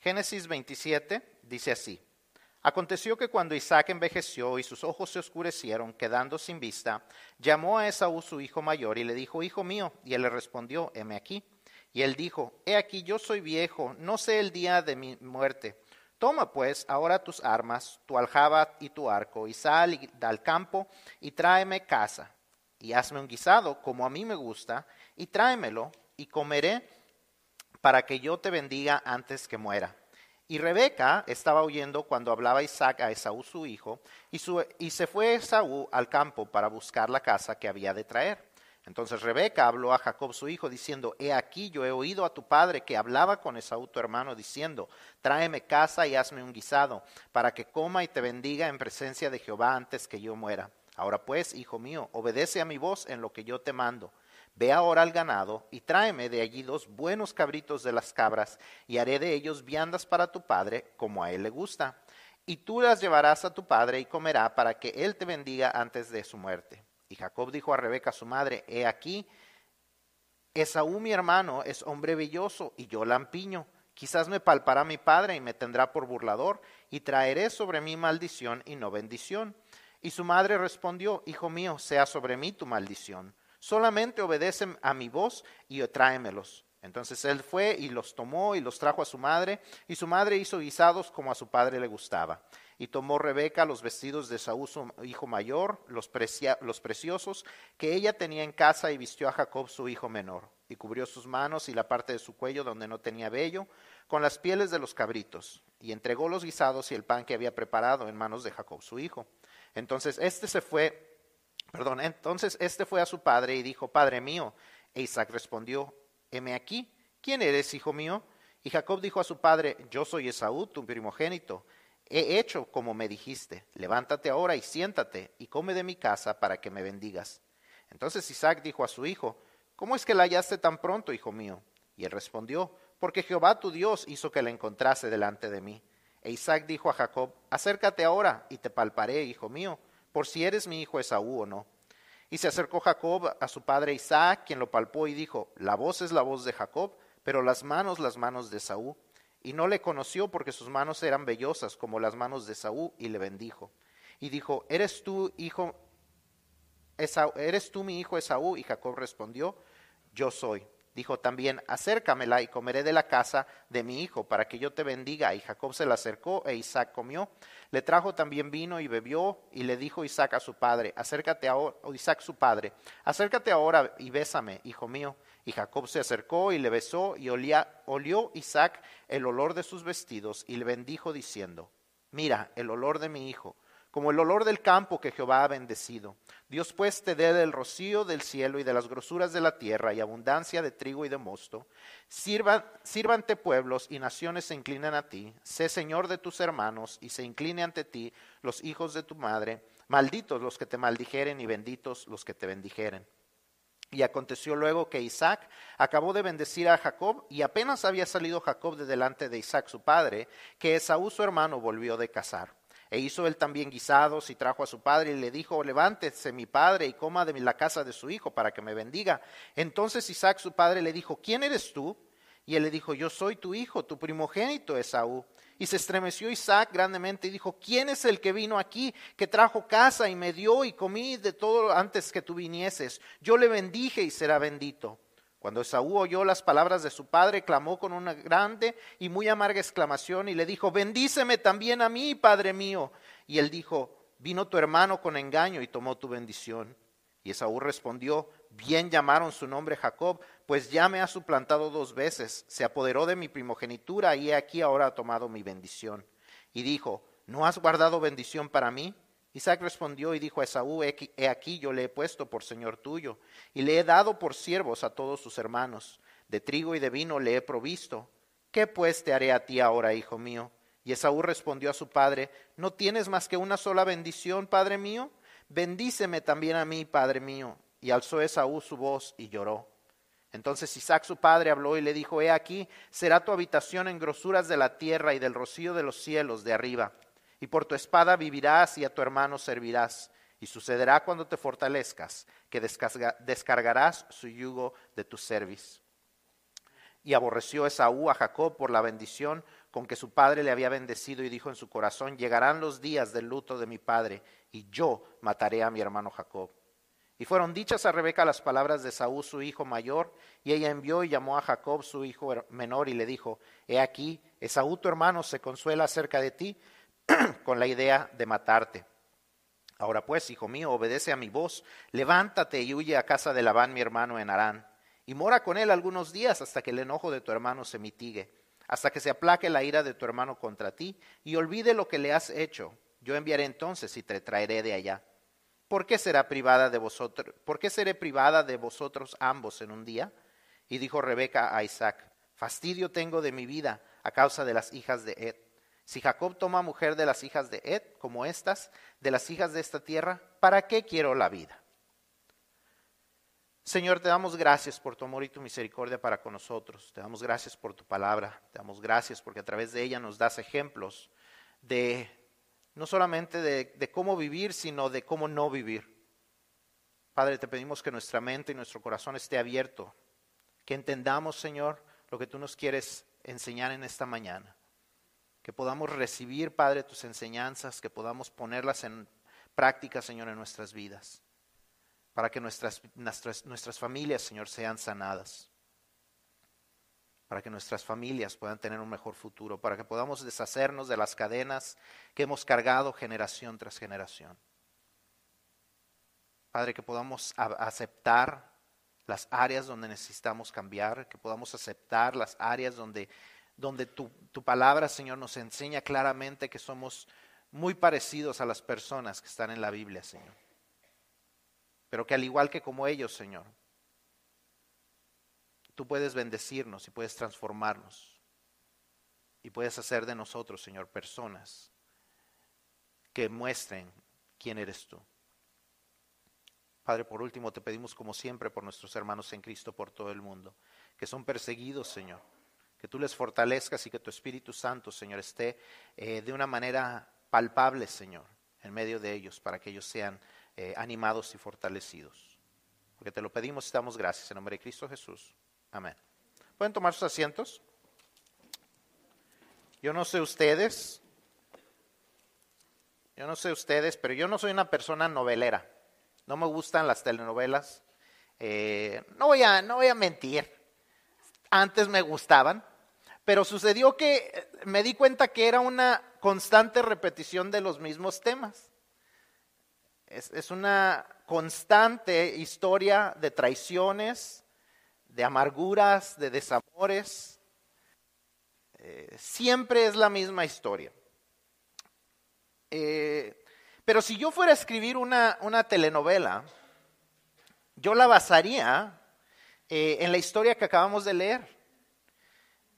Génesis 27 dice así. Aconteció que cuando Isaac envejeció y sus ojos se oscurecieron, quedando sin vista, llamó a Esaú su hijo mayor y le dijo, Hijo mío, y él le respondió, heme aquí. Y él dijo, He aquí yo soy viejo, no sé el día de mi muerte. Toma pues ahora tus armas, tu aljaba y tu arco, y sal al campo y tráeme casa, y hazme un guisado como a mí me gusta, y tráemelo, y comeré para que yo te bendiga antes que muera. Y Rebeca estaba oyendo cuando hablaba Isaac a Esaú su hijo, y, se fue Esaú al campo para buscar la casa que había de traer. Entonces Rebeca habló a Jacob su hijo, diciendo, He aquí yo he oído a tu padre que hablaba con Esaú tu hermano, diciendo, Tráeme casa y hazme un guisado, para que coma y te bendiga en presencia de Jehová antes que yo muera. Ahora pues, hijo mío, obedece a mi voz en lo que yo te mando. Ve ahora al ganado y tráeme de allí dos buenos cabritos de las cabras, y haré de ellos viandas para tu padre, como a él le gusta. Y tú las llevarás a tu padre y comerá para que él te bendiga antes de su muerte. Y Jacob dijo a Rebeca su madre, he aquí, Esaú mi hermano es hombre belloso y yo lampiño. Quizás me palpará mi padre y me tendrá por burlador, y traeré sobre mí maldición y no bendición. Y su madre respondió, Hijo mío, sea sobre mí tu maldición solamente obedecen a mi voz y tráemelos. Entonces él fue y los tomó y los trajo a su madre, y su madre hizo guisados como a su padre le gustaba. Y tomó Rebeca los vestidos de Saúl, su hijo mayor, los, preciosos que ella tenía en casa, y vistió a Jacob, su hijo menor, y cubrió sus manos y la parte de su cuello donde no tenía vello, con las pieles de los cabritos, y entregó los guisados y el pan que había preparado en manos de Jacob, su hijo. Entonces éste se fue Perdón, entonces este fue a su padre y dijo, Padre mío. E Isaac respondió, heme aquí, ¿quién eres, hijo mío? Y Jacob dijo a su padre, yo soy Esaú, tu primogénito. He hecho como me dijiste, levántate ahora y siéntate y come de mi casa para que me bendigas. Entonces Isaac dijo a su hijo, ¿cómo es que la hallaste tan pronto, hijo mío? Y él respondió, porque Jehová tu Dios hizo que la encontrase delante de mí. E Isaac dijo a Jacob, acércate ahora y te palparé, hijo mío por si eres mi hijo Esaú o no. Y se acercó Jacob a su padre Isaac, quien lo palpó y dijo, la voz es la voz de Jacob, pero las manos las manos de Esaú. Y no le conoció porque sus manos eran vellosas como las manos de Esaú, y le bendijo. Y dijo, ¿eres tú, hijo, ¿eres tú mi hijo Esaú? Y Jacob respondió, yo soy. Dijo también, acércamela y comeré de la casa de mi hijo para que yo te bendiga. Y Jacob se la acercó e Isaac comió. Le trajo también vino y bebió y le dijo Isaac a su padre, acércate ahora, o Isaac su padre, acércate ahora y bésame, hijo mío. Y Jacob se acercó y le besó y olió Isaac el olor de sus vestidos y le bendijo diciendo, mira el olor de mi hijo como el olor del campo que Jehová ha bendecido. Dios pues te dé del rocío del cielo y de las grosuras de la tierra y abundancia de trigo y de mosto. Sirvan, sírvante pueblos y naciones se inclinen a ti. Sé Señor de tus hermanos y se incline ante ti los hijos de tu madre. Malditos los que te maldijeren y benditos los que te bendijeren. Y aconteció luego que Isaac acabó de bendecir a Jacob, y apenas había salido Jacob de delante de Isaac su padre, que Esaú su hermano volvió de cazar. E hizo él también guisados y trajo a su padre y le dijo, levántese mi padre y coma de la casa de su hijo para que me bendiga. Entonces Isaac su padre le dijo, ¿quién eres tú? Y él le dijo, yo soy tu hijo, tu primogénito Esaú. Y se estremeció Isaac grandemente y dijo, ¿quién es el que vino aquí, que trajo casa y me dio y comí de todo antes que tú vinieses? Yo le bendije y será bendito. Cuando Esaú oyó las palabras de su padre, clamó con una grande y muy amarga exclamación y le dijo, bendíceme también a mí, padre mío. Y él dijo, vino tu hermano con engaño y tomó tu bendición. Y Esaú respondió, bien llamaron su nombre Jacob, pues ya me ha suplantado dos veces, se apoderó de mi primogenitura y he aquí ahora ha tomado mi bendición. Y dijo, ¿no has guardado bendición para mí? Isaac respondió y dijo a Esaú, he aquí yo le he puesto por señor tuyo, y le he dado por siervos a todos sus hermanos, de trigo y de vino le he provisto. ¿Qué pues te haré a ti ahora, hijo mío? Y Esaú respondió a su padre, ¿no tienes más que una sola bendición, padre mío? Bendíceme también a mí, padre mío. Y alzó Esaú su voz y lloró. Entonces Isaac su padre habló y le dijo, He aquí, será tu habitación en grosuras de la tierra y del rocío de los cielos de arriba y por tu espada vivirás y a tu hermano servirás. Y sucederá cuando te fortalezcas, que descargarás su yugo de tu cerviz. Y aborreció Esaú a Jacob por la bendición con que su padre le había bendecido y dijo en su corazón, llegarán los días del luto de mi padre y yo mataré a mi hermano Jacob. Y fueron dichas a Rebeca las palabras de Saúl, su hijo mayor, y ella envió y llamó a Jacob, su hijo menor, y le dijo, He aquí, Esaú tu hermano se consuela acerca de ti con la idea de matarte. Ahora pues, hijo mío, obedece a mi voz, levántate y huye a casa de Labán, mi hermano, en Harán, y mora con él algunos días hasta que el enojo de tu hermano se mitigue, hasta que se aplaque la ira de tu hermano contra ti, y olvide lo que le has hecho. Yo enviaré entonces y te traeré de allá. ¿Por qué será privada de vosotros? ¿Por qué seré privada de vosotros ambos en un día? Y dijo Rebeca a Isaac: Fastidio tengo de mi vida a causa de las hijas de Ed. Si Jacob toma mujer de las hijas de Ed, como estas, de las hijas de esta tierra, ¿para qué quiero la vida? Señor, te damos gracias por tu amor y tu misericordia para con nosotros. Te damos gracias por tu palabra. Te damos gracias porque a través de ella nos das ejemplos de no solamente de, cómo vivir, sino de cómo no vivir. Padre, te pedimos que nuestra mente y nuestro corazón esté abierto, que entendamos, Señor, lo que tú nos quieres enseñar en esta mañana, que podamos recibir, Padre, tus enseñanzas, que podamos ponerlas en práctica, Señor, en nuestras vidas, para que nuestras, nuestras, nuestras familias, Señor, sean sanadas para que nuestras familias puedan tener un mejor futuro, para que podamos deshacernos de las cadenas que hemos cargado generación tras generación. Padre, que podamos aceptar las áreas donde necesitamos cambiar, que podamos aceptar las áreas donde, donde tu, tu palabra, Señor, nos enseña claramente que somos muy parecidos a las personas que están en la Biblia, Señor. Pero que al igual que como ellos, Señor, tú puedes bendecirnos y puedes transformarnos. Y puedes hacer de nosotros, Señor, personas que muestren quién eres tú. Padre, por último, te pedimos como siempre por nuestros hermanos en Cristo por todo el mundo, que son perseguidos, Señor. Que tú les fortalezcas y que tu Espíritu Santo, Señor, esté eh, de una manera palpable, Señor, en medio de ellos, para que ellos sean eh, animados y fortalecidos. Porque te lo pedimos y damos gracias en nombre de Cristo Jesús. Amén. ¿Pueden tomar sus asientos? Yo no sé ustedes, yo no sé ustedes, pero yo no soy una persona novelera. No me gustan las telenovelas. Eh, no, voy a, no voy a mentir. Antes me gustaban, pero sucedió que me di cuenta que era una constante repetición de los mismos temas. Es, una constante historia de traiciones, de amarguras, de desamores. Eh, siempre es la misma historia. Eh, pero si yo fuera a escribir una, telenovela, yo la basaría eh, en la historia que acabamos de leer.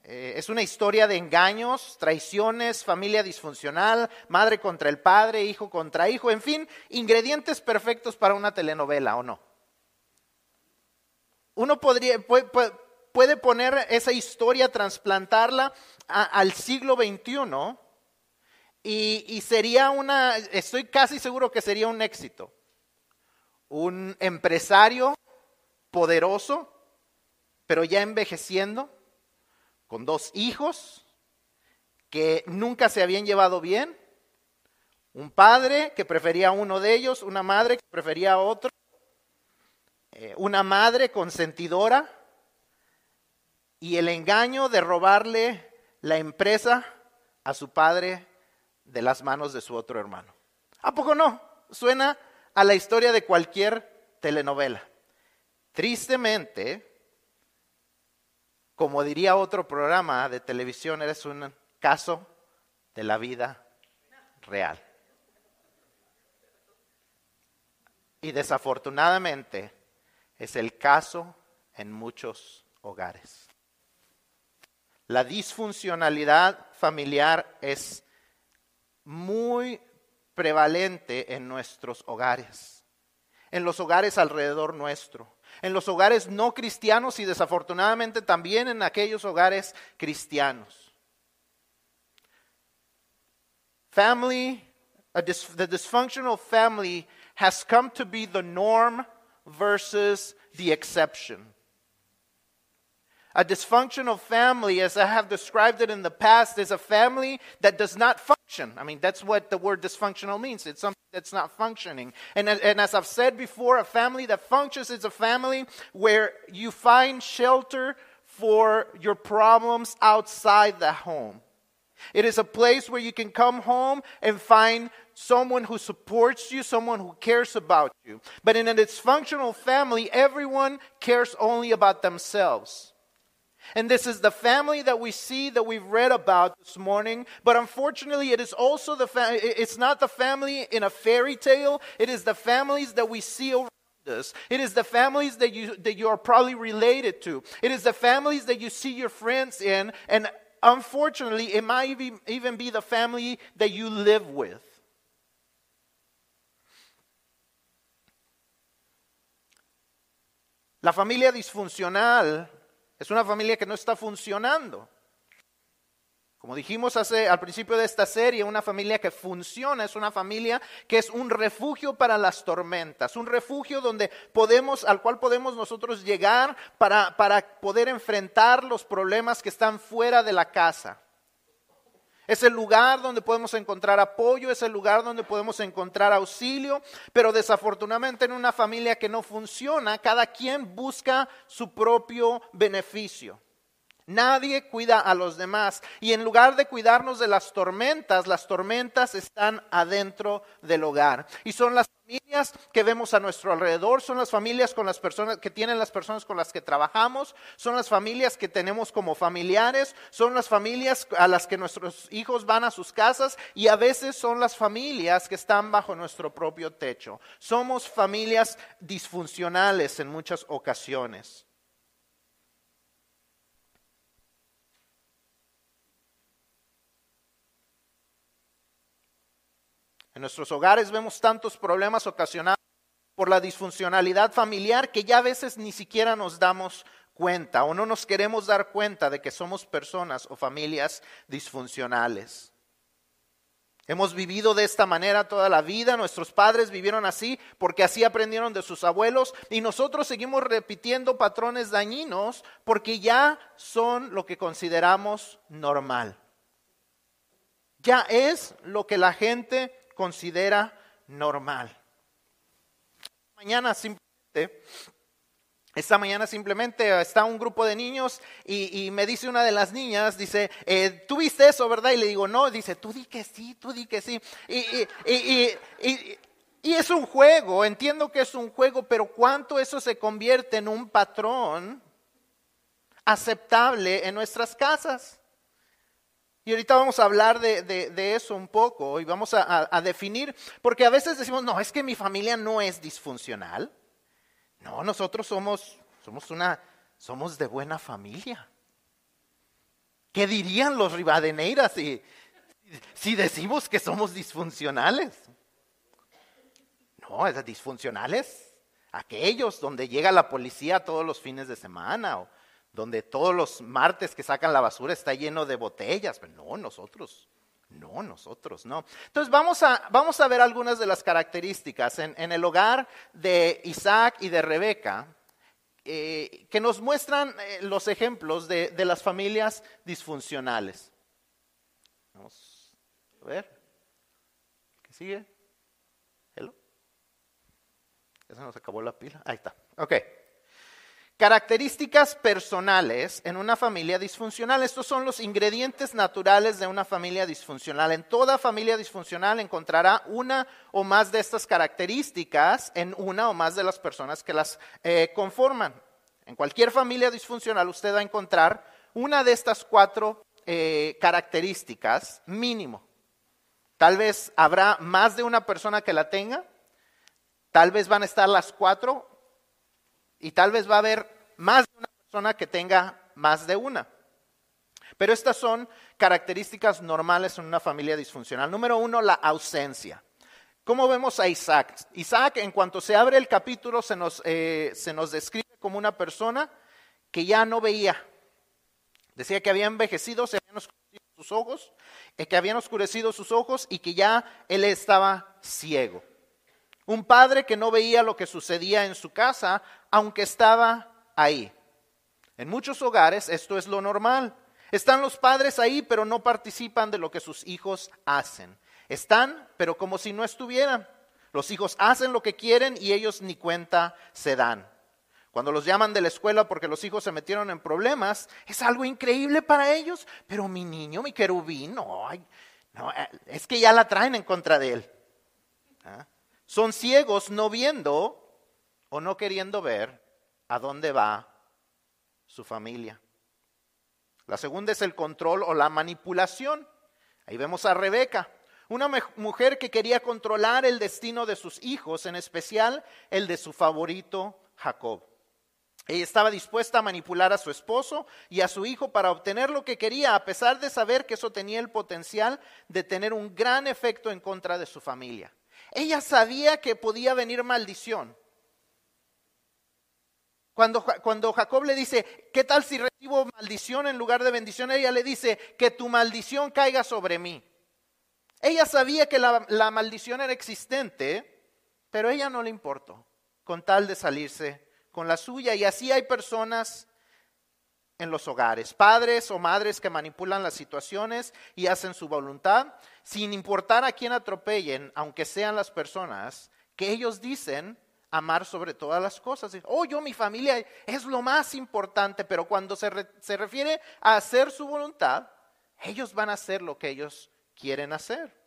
Es una historia de engaños, traiciones, familia disfuncional, madre contra el padre, hijo contra hijo, en fin, ingredientes perfectos para una telenovela, ¿o no? Uno podría, puede, poner esa historia, trasplantarla al siglo XXI y, y sería una, estoy casi seguro que sería un éxito. Un empresario poderoso, pero ya envejeciendo, con dos hijos que nunca se habían llevado bien, un padre que prefería a uno de ellos, una madre que prefería a otro, eh, una madre consentidora y el engaño de robarle la empresa a su padre de las manos de su otro hermano. ¿A poco no? Suena a la historia de cualquier telenovela. Tristemente, como diría otro programa de televisión, eres un caso de la vida real. Y desafortunadamente, es el caso en muchos hogares. La disfuncionalidad familiar es muy prevalente en nuestros hogares, en los hogares alrededor nuestro, en los hogares no cristianos y desafortunadamente también en aquellos hogares cristianos. Family, the dysfunctional family has come to be the norm versus the exception. A dysfunctional family, as I have described it in the past, is a family that does not function. I mean, that's what the word dysfunctional means. It's something that's not functioning. And, and as I've said before, a family that functions is a family where you find shelter for your problems outside the home. It is a place where you can come home and find someone who supports you, someone who cares about you. But in a dysfunctional family, everyone cares only about themselves. And this is the family that we see that we've read about this morning. But unfortunately, it is also the family, it's not the family in a fairy tale. It is the families that we see around us. It is the families that you, that you are probably related to. It is the families that you see your friends in. And unfortunately, it might even be the family that you live with. La familia disfuncional es una familia que no está funcionando. Como dijimos hace, al principio de esta serie, una familia que funciona es una familia que es un refugio para las tormentas, un refugio donde podemos, al cual podemos nosotros llegar para, para poder enfrentar los problemas que están fuera de la casa. Es el lugar donde podemos encontrar apoyo, es el lugar donde podemos encontrar auxilio, pero desafortunadamente en una familia que no funciona, cada quien busca su propio beneficio. Nadie cuida a los demás. Y en lugar de cuidarnos de las tormentas, las tormentas están adentro del hogar. Y son las familias que vemos a nuestro alrededor, son las familias con las personas que tienen las personas con las que trabajamos, son las familias que tenemos como familiares, son las familias a las que nuestros hijos van a sus casas y a veces son las familias que están bajo nuestro propio techo. Somos familias disfuncionales en muchas ocasiones. En nuestros hogares vemos tantos problemas ocasionados por la disfuncionalidad familiar que ya a veces ni siquiera nos damos cuenta o no nos queremos dar cuenta de que somos personas o familias disfuncionales. Hemos vivido de esta manera toda la vida, nuestros padres vivieron así porque así aprendieron de sus abuelos y nosotros seguimos repitiendo patrones dañinos porque ya son lo que consideramos normal. Ya es lo que la gente considera normal. Mañana simplemente, esta mañana simplemente está un grupo de niños y, me dice una de las niñas, dice, eh, ¿tú viste eso, verdad? Y le digo, no, dice, tú di que sí, tú di que sí. Y, y es un juego, entiendo que es un juego, pero ¿cuánto eso se convierte en un patrón aceptable en nuestras casas? Y ahorita vamos a hablar de, eso un poco y vamos a, definir, porque a veces decimos, no, es que mi familia no es disfuncional. No, nosotros somos, somos una, somos de buena familia. ¿Qué dirían los ribadeneiras si, si decimos que somos disfuncionales? No, es disfuncionales aquellos donde llega la policía todos los fines de semana o donde todos los martes que sacan la basura está lleno de botellas. Pero no, nosotros, no, nosotros, no. Entonces vamos a, vamos a ver algunas de las características en, el hogar de Isaac y de Rebeca eh, que nos muestran eh, los ejemplos de, de, las familias disfuncionales. Vamos a ver. ¿Qué sigue? ¿Hello? Ya se nos acabó la pila. Ahí está. Ok. Características personales en una familia disfuncional. Estos son los ingredientes naturales de una familia disfuncional. En toda familia disfuncional encontrará una o más de estas características en una o más de las personas que las eh, conforman. En cualquier familia disfuncional usted va a encontrar una de estas cuatro eh, características mínimo. Tal vez habrá más de una persona que la tenga, tal vez van a estar las cuatro y tal vez va a haber más de una persona que tenga más de una. Pero estas son características normales en una familia disfuncional. Número uno, la ausencia. ¿Cómo vemos a Isaac? Isaac, en cuanto se abre el capítulo, se nos, eh, se nos describe como una persona que ya no veía. Decía que había envejecido, se habían oscurecido sus ojos, eh, que habían oscurecido sus ojos y que ya él estaba ciego. Un padre que no veía lo que sucedía en su casa, aunque estaba ahí. En muchos hogares esto es lo normal. Están los padres ahí, pero no participan de lo que sus hijos hacen. Están, pero como si no estuvieran. Los hijos hacen lo que quieren y ellos ni cuenta se dan. Cuando los llaman de la escuela porque los hijos se metieron en problemas, es algo increíble para ellos. Pero mi niño, mi querubín, no, no eh, es que ya la traen en contra de él. ¿Ah? Son ciegos no viendo o no queriendo ver a dónde va su familia. La segunda es el control o la manipulación. Ahí vemos a Rebeca, una mujer que quería controlar el destino de sus hijos, en especial el de su favorito Jacob. Ella estaba dispuesta a manipular a su esposo y a su hijo para obtener lo que quería, a pesar de saber que eso tenía el potencial de tener un gran efecto en contra de su familia. Ella sabía que podía venir maldición. Cuando, cuando, Jacob le dice, ¿qué tal si recibo maldición en lugar de bendición? Ella le dice, que tu maldición caiga sobre mí. Ella sabía que la, la maldición era existente, pero ella no le importó, con tal de salirse con la suya. Y así hay personas en los hogares, padres o madres que manipulan las situaciones y hacen su voluntad, sin importar a quién atropellen, aunque sean las personas que ellos dicen amar sobre todas las cosas. Oh, yo, mi familia es lo más importante, pero cuando se, se refiere a hacer su voluntad, ellos van a hacer lo que ellos quieren hacer.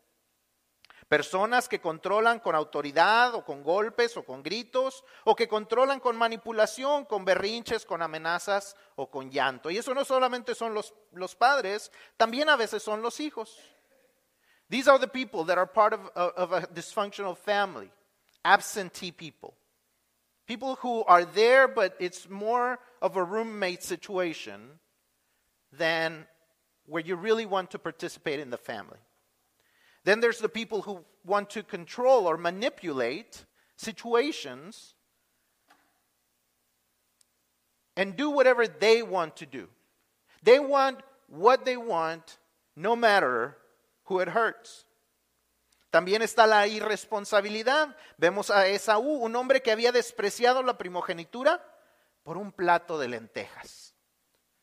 Personas que controlan con autoridad o con golpes o con gritos, o que controlan con manipulación, con berrinches, con amenazas o con llanto. Y eso no solamente son los, los padres, también a veces son los hijos. These are the people that are part of, uh, of a dysfunctional family absentee people. People who are there, but it's more of a roommate situation than where you really want to participate in the family. Then there's the people who want to control or manipulate situations and do whatever they want to do. They want what they want no matter who it hurts. También está la irresponsabilidad. Vemos a Esaú, un hombre que había despreciado la primogenitura por un plato de lentejas.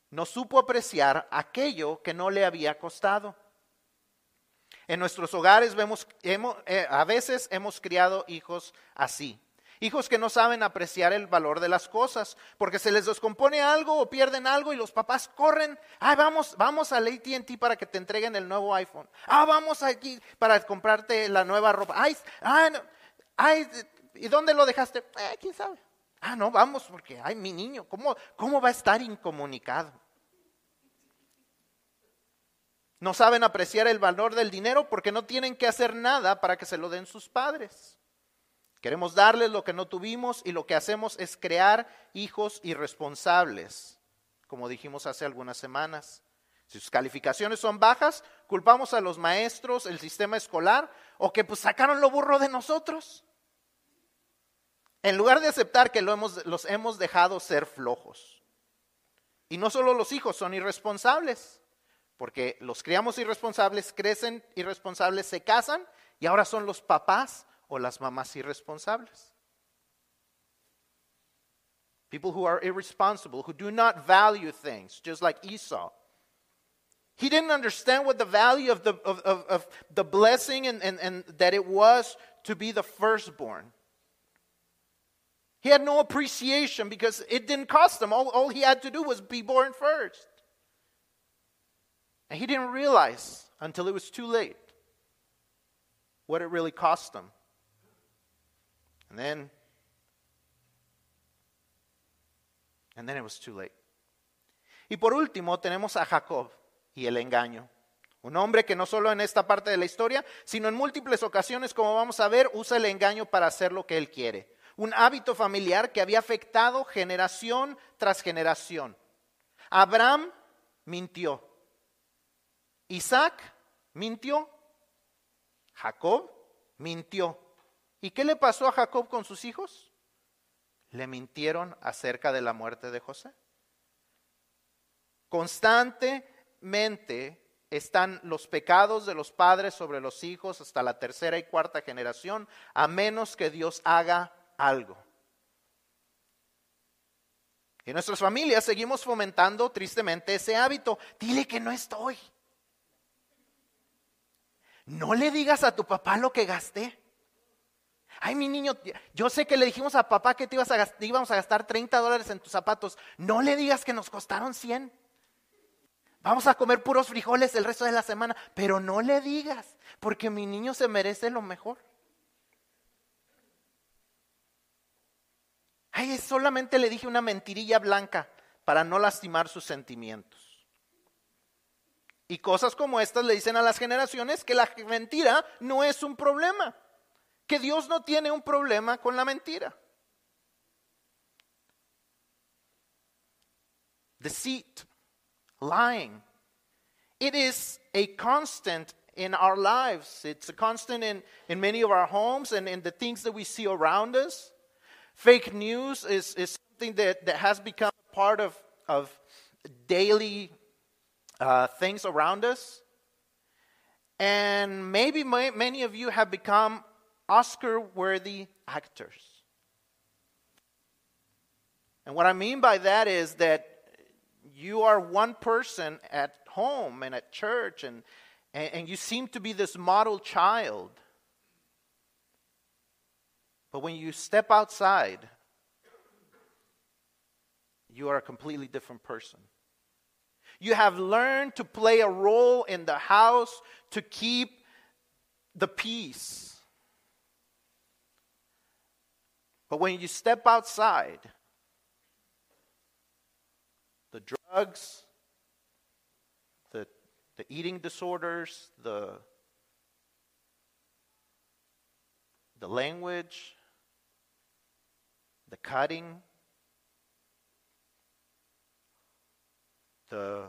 No supo apreciar aquello que no le había costado. En nuestros hogares vemos, eh, a veces hemos criado hijos así. Hijos que no saben apreciar el valor de las cosas, porque se les descompone algo o pierden algo y los papás corren. Ah, vamos, vamos al ATT para que te entreguen el nuevo iPhone. Ah, vamos aquí para comprarte la nueva ropa. Ay, ay, ¿y dónde lo dejaste? Eh, ¿Quién sabe? Ah, no, vamos, porque, ay, mi niño, ¿cómo, cómo va a estar incomunicado? No saben apreciar el valor del dinero porque no tienen que hacer nada para que se lo den sus padres. Queremos darles lo que no tuvimos y lo que hacemos es crear hijos irresponsables, como dijimos hace algunas semanas. Si sus calificaciones son bajas, culpamos a los maestros, el sistema escolar, o que pues sacaron lo burro de nosotros. En lugar de aceptar que lo hemos, los hemos dejado ser flojos. Y no solo los hijos son irresponsables, porque los criamos irresponsables, crecen irresponsables, se casan y ahora son los papás o las mamás irresponsables. People who are irresponsible, who do not value things, just like Esau. He didn't understand what the value of the, of, of, of the blessing and, and, and that it was to be the firstborn. He had no appreciation because it didn't cost him. All, all he had to do was be born first. And he didn't realize until it was too late what it really cost him. And then, and then it was too late. Y por último tenemos a Jacob y el engaño. Un hombre que no solo en esta parte de la historia, sino en múltiples ocasiones, como vamos a ver, usa el engaño para hacer lo que él quiere. Un hábito familiar que había afectado generación tras generación. Abraham mintió. Isaac mintió. Jacob mintió. ¿Y qué le pasó a Jacob con sus hijos? Le mintieron acerca de la muerte de José. Constantemente están los pecados de los padres sobre los hijos hasta la tercera y cuarta generación, a menos que Dios haga algo. En nuestras familias seguimos fomentando tristemente ese hábito. Dile que no estoy. No le digas a tu papá lo que gasté. Ay, mi niño, yo sé que le dijimos a papá que te ibas a gastar, íbamos a gastar 30 dólares en tus zapatos. No le digas que nos costaron 100. Vamos a comer puros frijoles el resto de la semana, pero no le digas, porque mi niño se merece lo mejor. Ay, solamente le dije una mentirilla blanca para no lastimar sus sentimientos. Y cosas como estas le dicen a las generaciones que la mentira no es un problema, que Dios no tiene un problema con la mentira. Deceit, lying, it is a constant in our lives. It's a constant in, in many of our homes and in the things that we see around us. Fake news is, is something that, that has become part of, of daily uh, things around us. And maybe my, many of you have become Oscar worthy actors. And what I mean by that is that you are one person at home and at church, and, and, and you seem to be this model child. But when you step outside, you are a completely different person. You have learned to play a role in the house to keep the peace. But when you step outside, the drugs, the, the eating disorders, the, the language, the cutting, the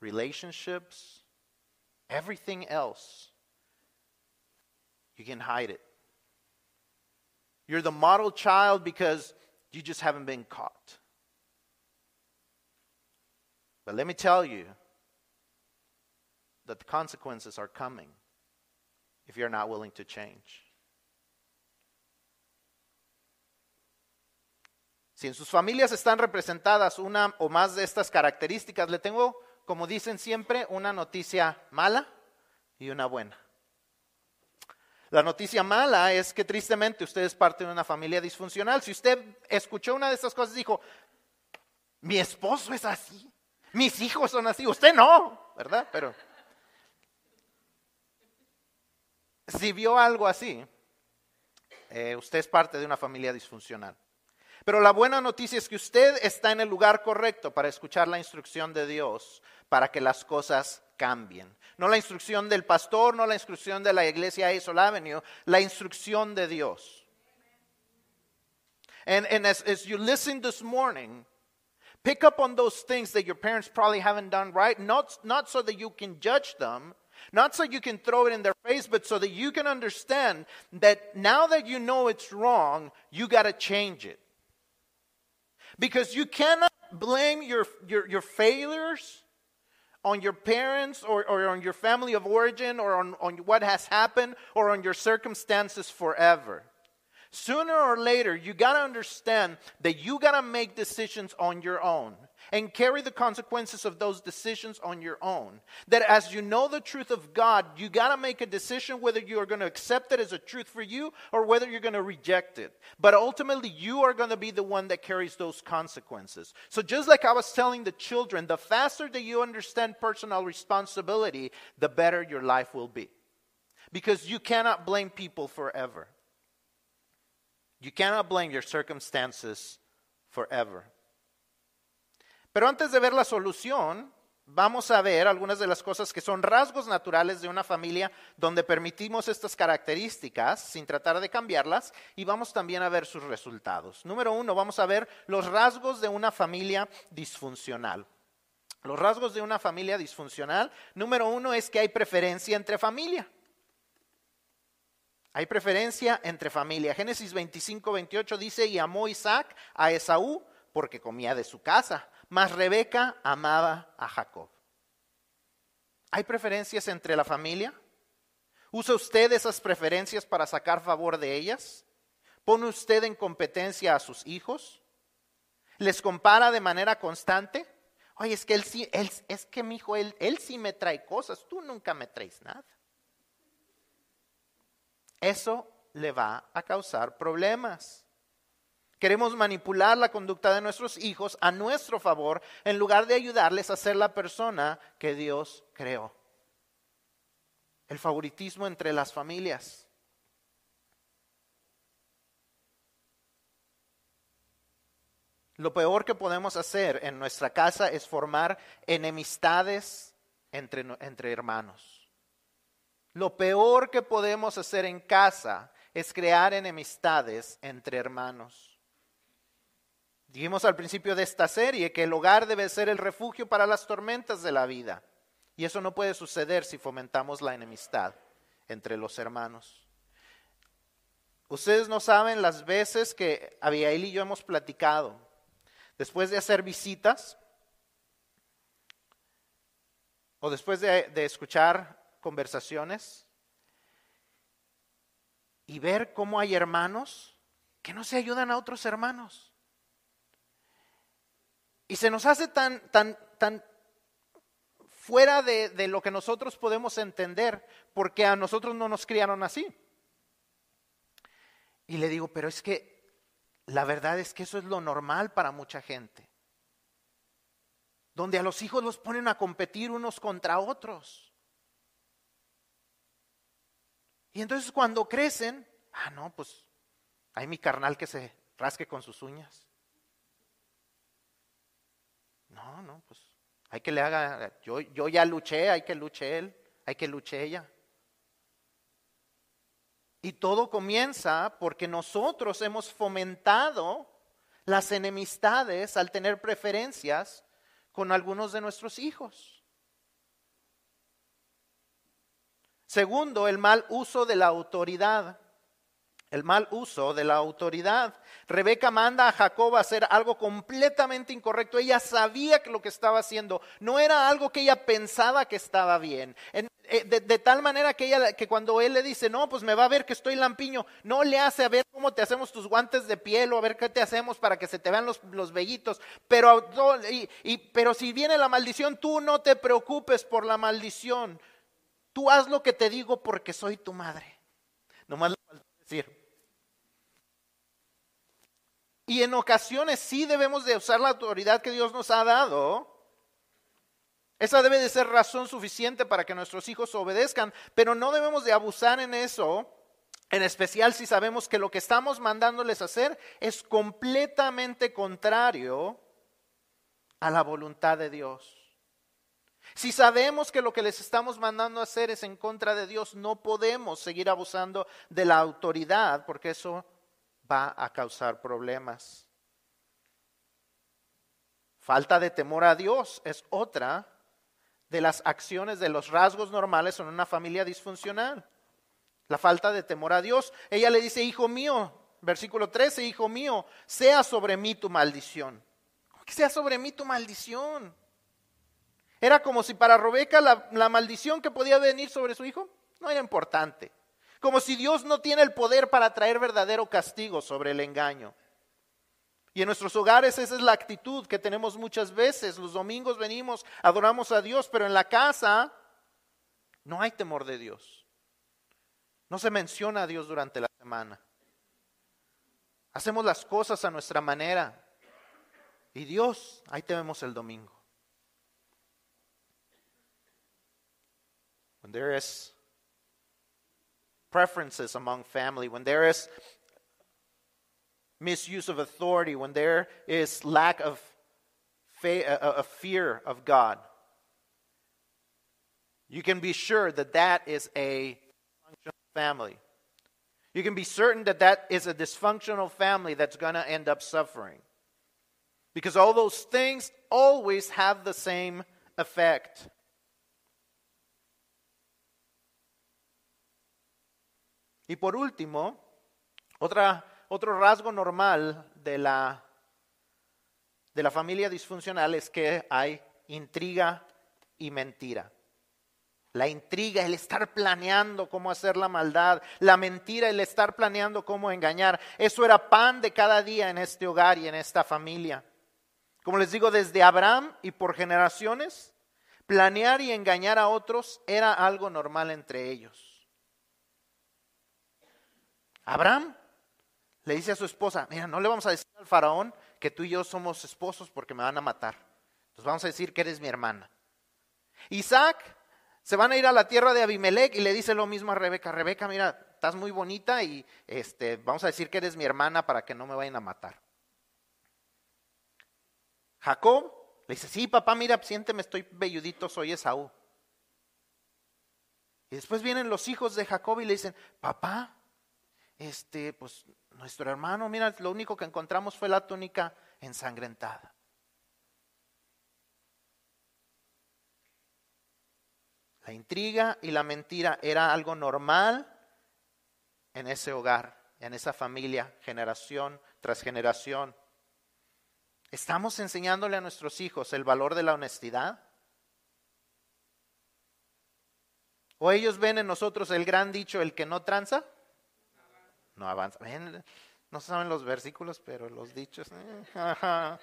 relationships, everything else, you can hide it. You're the model child because you just haven't been caught. But let me tell you that the consequences are coming if you're not willing to change. Si en sus familias están representadas una o más de estas características, le tengo, como dicen siempre, una noticia mala y una buena. La noticia mala es que tristemente usted es parte de una familia disfuncional. Si usted escuchó una de estas cosas y dijo, mi esposo es así, mis hijos son así, usted no, ¿verdad? Pero si vio algo así, eh, usted es parte de una familia disfuncional. Pero la buena noticia es que usted está en el lugar correcto para escuchar la instrucción de Dios para que las cosas cambien. No la instrucción del pastor, no la instrucción de la iglesia Isol Avenue, la instrucción de Dios. And, and as, as you listen this morning, pick up on those things that your parents probably haven't done right, not, not so that you can judge them, not so you can throw it in their face, but so that you can understand that now that you know it's wrong, you got to change it. Because you cannot blame your, your, your failures on your parents or, or on your family of origin or on, on what has happened or on your circumstances forever. Sooner or later, you got to understand that you got to make decisions on your own and carry the consequences of those decisions on your own. That as you know the truth of God, you got to make a decision whether you are going to accept it as a truth for you or whether you're going to reject it. But ultimately, you are going to be the one that carries those consequences. So, just like I was telling the children, the faster that you understand personal responsibility, the better your life will be. Because you cannot blame people forever. You cannot blame your circumstances forever. Pero antes de ver la solución, vamos a ver algunas de las cosas que son rasgos naturales de una familia donde permitimos estas características sin tratar de cambiarlas y vamos también a ver sus resultados. Número uno, vamos a ver los rasgos de una familia disfuncional. Los rasgos de una familia disfuncional, número uno es que hay preferencia entre familia. Hay preferencia entre familia. Génesis 25, 28 dice, y amó Isaac a Esaú porque comía de su casa, mas Rebeca amaba a Jacob. ¿Hay preferencias entre la familia? ¿Usa usted esas preferencias para sacar favor de ellas? ¿Pone usted en competencia a sus hijos? les compara de manera constante. Oye, es que él sí, él, es que mi hijo, él, él sí me trae cosas, tú nunca me traes nada. Eso le va a causar problemas. Queremos manipular la conducta de nuestros hijos a nuestro favor en lugar de ayudarles a ser la persona que Dios creó. El favoritismo entre las familias. Lo peor que podemos hacer en nuestra casa es formar enemistades entre, entre, hermanos. Lo peor que podemos hacer en casa es crear enemistades entre hermanos. Dijimos al principio de esta serie que el hogar debe ser el refugio para las tormentas de la vida. Y eso no puede suceder si fomentamos la enemistad entre los hermanos. Ustedes no saben las veces que Abigail y yo hemos platicado Después de hacer visitas o después de, escuchar conversaciones y ver cómo hay hermanos que no se ayudan a otros hermanos. Y se nos hace tan, tan, tan fuera de, de, lo que nosotros podemos entender, porque a nosotros no nos criaron así. Y le digo, pero es que la verdad es que eso es lo normal para mucha gente. Donde a los hijos los ponen a competir unos contra otros. Y entonces cuando crecen, ah, no, pues hay mi carnal que se rasque con sus uñas. No, no, pues hay que le haga, yo, yo ya luché, hay que luche él, hay que luche ella. Y todo comienza porque nosotros hemos fomentado las enemistades al tener preferencias con algunos de nuestros hijos. Segundo, el mal uso de la autoridad el mal uso de la autoridad. Rebeca manda a Jacob a hacer algo completamente incorrecto. Ella sabía que lo que estaba haciendo no era algo que ella pensaba que estaba bien. Eh, de, tal manera que, ella, que cuando él le dice, no, pues me va a ver que estoy lampiño, no le hace a ver cómo te hacemos tus guantes de piel o a ver qué te hacemos para que se te vean los, los vellitos. Pero, si viene la maldición, tú no te preocupes por la maldición. Tú haz lo que te digo porque soy tu madre. Nomás le decir, y en ocasiones sí debemos de usar la autoridad que Dios nos ha dado. Esa debe de ser razón suficiente para que nuestros hijos obedezcan, pero no debemos de abusar en eso, en especial si sabemos que lo que estamos mandándoles hacer es completamente contrario a la voluntad de Dios. Si sabemos que lo que les estamos mandando hacer es en contra de Dios, no podemos seguir abusando de la autoridad, porque eso va a causar problemas. Falta de temor a Dios es otra de las acciones, de los rasgos normales en una familia disfuncional. La falta de temor a Dios. Ella le dice, hijo mío, versículo 13, hijo mío, sea sobre mí tu maldición. ¿Cómo que sea sobre mí tu maldición? Era como si para Rebeca la maldición que podía venir sobre su hijo no era importante. Como si Dios no tiene el poder para traer verdadero castigo sobre el engaño. Y en nuestros hogares esa es la actitud que tenemos muchas veces. Los domingos venimos, adoramos a Dios, pero en la casa no hay temor de Dios. No se menciona a Dios durante la semana. Hacemos las cosas a nuestra manera. Y Dios, ahí te vemos el domingo. When there preferences among family, when there is misuse of authority, when there is lack of, fa- uh, uh, fear of God, you can be sure that that is a dysfunctional family. You can be certain that that is a dysfunctional family that's going to end up suffering. Because all those things always have the same effect. Y por último, otro rasgo normal de la, de la familia disfuncional es que hay intriga y mentira. La intriga, el estar planeando cómo hacer la maldad, la mentira, el estar planeando cómo engañar, eso era pan de cada día en este hogar y en esta familia. Como les digo, desde Abraham y por generaciones, planear y engañar a otros era algo normal entre ellos. Abraham le dice a su esposa, mira, no le vamos a decir al faraón que tú y yo somos esposos porque me van a matar. Entonces vamos a decir que eres mi hermana. Isaac se van a ir a la tierra de Abimelech y le dice lo mismo a Rebeca. Rebeca, mira, estás muy bonita y este, vamos a decir que eres mi hermana para que no me vayan a matar. Jacob le dice, sí, papá, mira, siénteme, estoy velludito, soy Esaú. Y después vienen los hijos de Jacob y le dicen, papá, este, pues nuestro hermano, mira, lo único que encontramos fue la túnica ensangrentada. La intriga y la mentira era algo normal en ese hogar, en esa familia, generación tras generación. ¿Estamos enseñándole a nuestros hijos el valor de la honestidad? ¿O ellos ven en nosotros el gran dicho, el que no tranza? No avanza. no saben los versículos, pero los dichos. Eh,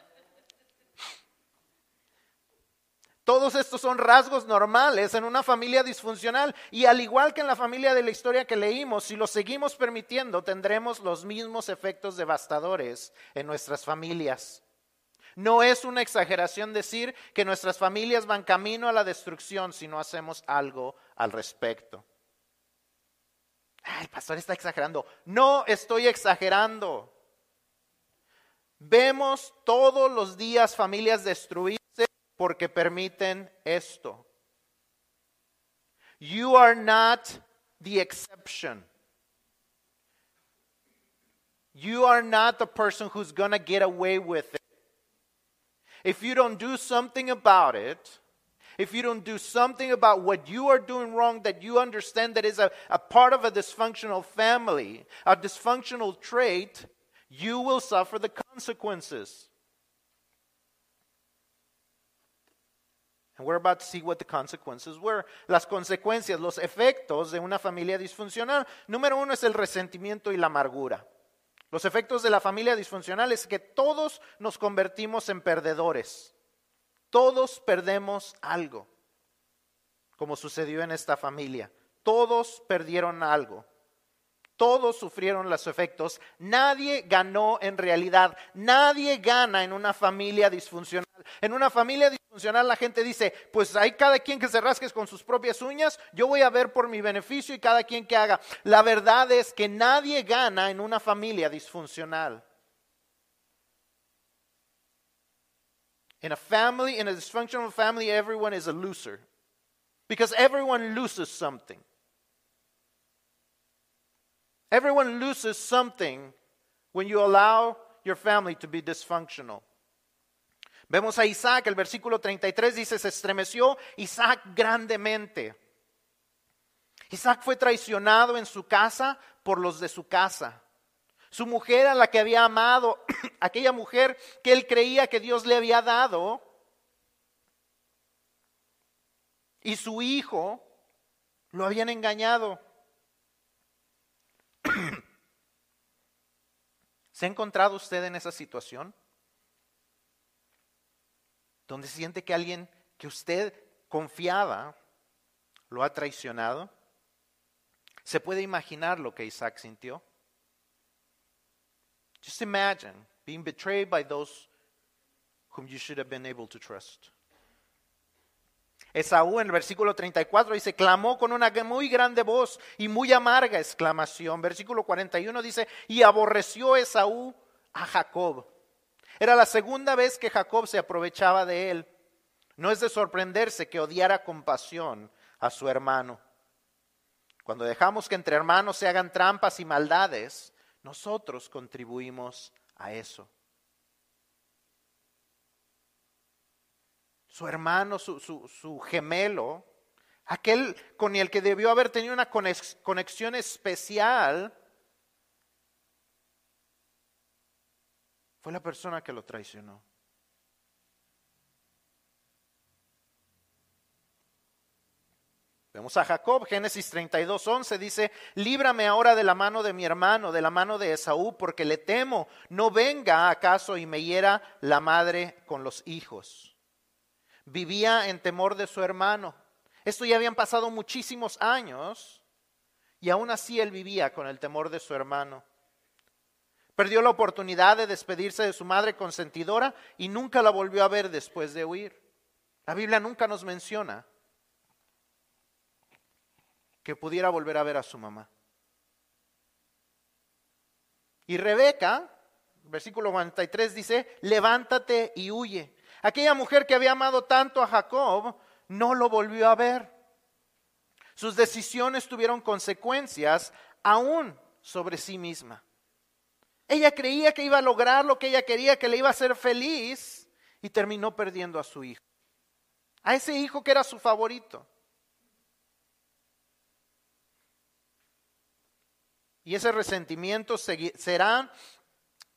Todos estos son rasgos normales en una familia disfuncional y al igual que en la familia de la historia que leímos, si lo seguimos permitiendo, tendremos los mismos efectos devastadores en nuestras familias. No es una exageración decir que nuestras familias van camino a la destrucción si no hacemos algo al respecto. El pastor está exagerando. No estoy exagerando. Vemos todos los días familias destruirse porque permiten esto. You are not the exception. You are not the person who's going to get away with it. If you don't do something about it, if you don't do something about what you are doing wrong that you understand that is a, a part of a dysfunctional family, a dysfunctional trait, you will suffer the consequences. And we're about to see what the consequences were. Las consecuencias, los efectos de una familia disfuncional. Número uno es el resentimiento y la amargura. Los efectos de la familia disfuncional es que todos nos convertimos en perdedores. Todos perdemos algo, como sucedió en esta familia. Todos perdieron algo. Todos sufrieron los efectos. Nadie ganó en realidad. Nadie gana en una familia disfuncional. En una familia disfuncional la gente dice, pues hay cada quien que se rasque con sus propias uñas, yo voy a ver por mi beneficio y cada quien que haga. La verdad es que nadie gana en una familia disfuncional. In a family, in a dysfunctional family, everyone is a loser. Because everyone loses something. Everyone loses something when you allow your family to be dysfunctional. Vemos a Isaac, el versículo 33 dice, se estremeció Isaac grandemente. Isaac fue traicionado en su casa por los de su casa. Su mujer a la que había amado, aquella mujer que él creía que Dios le había dado, y su hijo lo habían engañado. ¿Se ha encontrado usted en esa situación? donde siente que alguien que usted confiaba lo ha traicionado. ¿Se puede imaginar lo que Isaac sintió? Just imagine being betrayed by those whom you should have been able to trust. Esaú en el versículo 34 dice, clamó con una muy grande voz y muy amarga exclamación. Versículo 41 dice, y aborreció Esaú a Jacob era la segunda vez que Jacob se aprovechaba de él. No es de sorprenderse que odiara con pasión a su hermano. Cuando dejamos que entre hermanos se hagan trampas y maldades, nosotros contribuimos a eso. Su hermano, su, gemelo, aquel con el que debió haber tenido una conexión especial, Fue la persona que lo traicionó. A Jacob, Génesis 32, 11 dice, líbrame ahora de la mano de mi hermano, de la mano de Esaú, porque le temo, no venga acaso y me hiera la madre con los hijos. Vivía en temor de su hermano. Esto ya habían pasado muchísimos años y aún así él vivía con el temor de su hermano. Perdió la oportunidad de despedirse de su madre consentidora y nunca la volvió a ver después de huir. La Biblia nunca nos menciona que pudiera volver a ver a su mamá. Y Rebeca, versículo 43 dice, levántate y huye. Aquella mujer que había amado tanto a Jacob no lo volvió a ver. Sus decisiones tuvieron consecuencias aún sobre sí misma. Ella creía que iba a lograr lo que ella quería, que le iba a hacer feliz y terminó perdiendo a su hijo. A ese hijo que era su favorito. Y ese resentimiento será